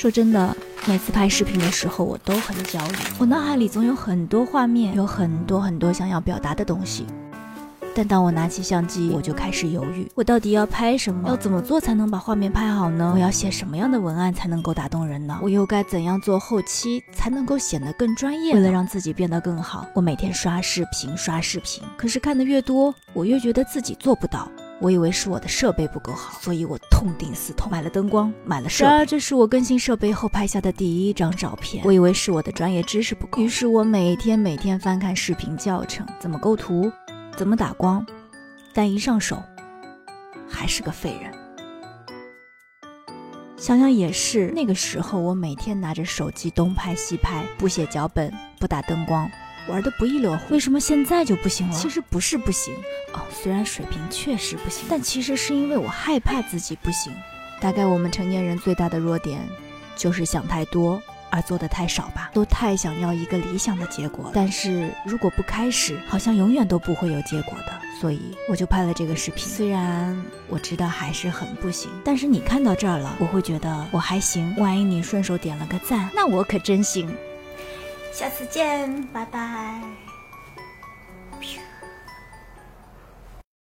说真的，每次拍视频的时候，我都很焦虑。我脑海里总有很多画面，有很多很多想要表达的东西。但当我拿起相机，我就开始犹豫：我到底要拍什么？要怎么做才能把画面拍好呢？我要写什么样的文案才能够打动人呢？我又该怎样做后期才能够显得更专业？为了让自己变得更好，我每天刷视频，刷视频。可是看的越多，我越觉得自己做不到。我以为是我的设备不够好，所以我痛定思痛，买了灯光，买了设备。这是我更新设备后拍下的第一张照片。我以为是我的专业知识不够，于是我每天每天翻看视频教程，怎么构图。怎么打光？但一上手，还是个废人。想想也是，那个时候我每天拿着手机东拍西拍，不写脚本，不打灯光，玩的不亦乐乎。为什么现在就不行了？其实不是不行哦，虽然水平确实不行，但其实是因为我害怕自己不行。大概我们成年人最大的弱点，就是想太多。而做的太少吧，都太想要一个理想的结果，但是如果不开始，好像永远都不会有结果的。所以我就拍了这个视频，虽然我知道还是很不行，但是你看到这儿了，我会觉得我还行。万一你顺手点了个赞，那我可真行。下次见，拜拜。